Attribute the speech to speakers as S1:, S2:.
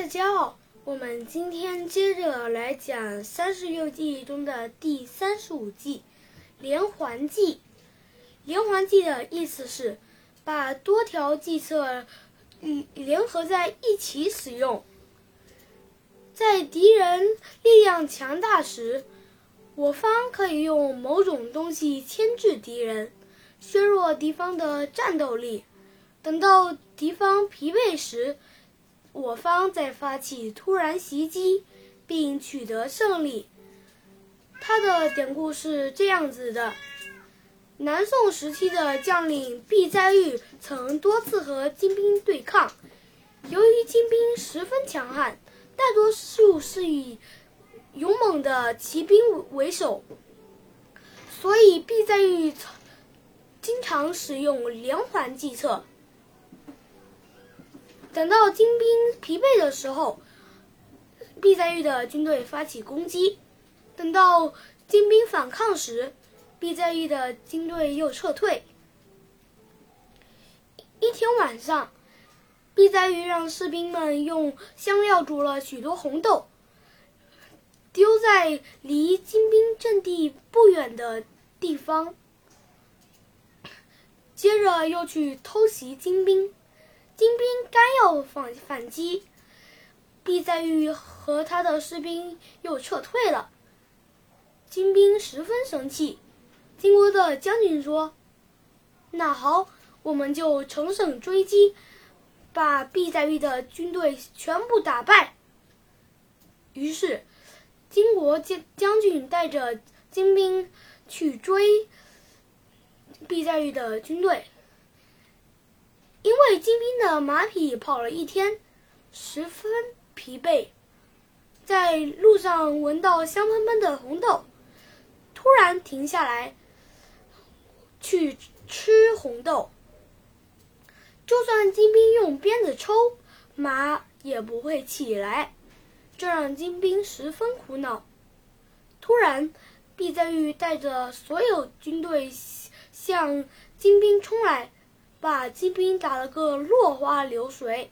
S1: 大家好，我们今天接着来讲《三十六计》中的第三十五计——连环计。连环计的意思是把多条计策嗯联合在一起使用，在敌人力量强大时，我方可以用某种东西牵制敌人，削弱敌方的战斗力。等到敌方疲惫时，我方在发起突然袭击，并取得胜利。他的典故是这样子的：南宋时期的将领毕在玉曾多次和金兵对抗，由于金兵十分强悍，大多数是以勇猛的骑兵为首，所以毕在玉经常使用连环计策。等到金兵疲惫的时候，毕在玉的军队发起攻击；等到金兵反抗时，毕在玉的军队又撤退。一天晚上，毕在玉让士兵们用香料煮了许多红豆，丢在离金兵阵地不远的地方，接着又去偷袭金兵。金兵刚要反反击，毕在玉和他的士兵又撤退了。金兵十分生气。金国的将军说：“那好，我们就乘胜追击，把毕在玉的军队全部打败。”于是，金国将将军带着金兵去追毕在玉的军队。因为金兵的马匹跑了一天，十分疲惫，在路上闻到香喷喷的红豆，突然停下来，去吃红豆。就算金兵用鞭子抽，马也不会起来，这让金兵十分苦恼。突然，毕在玉带着所有军队向金兵冲来。把金兵打了个落花流水。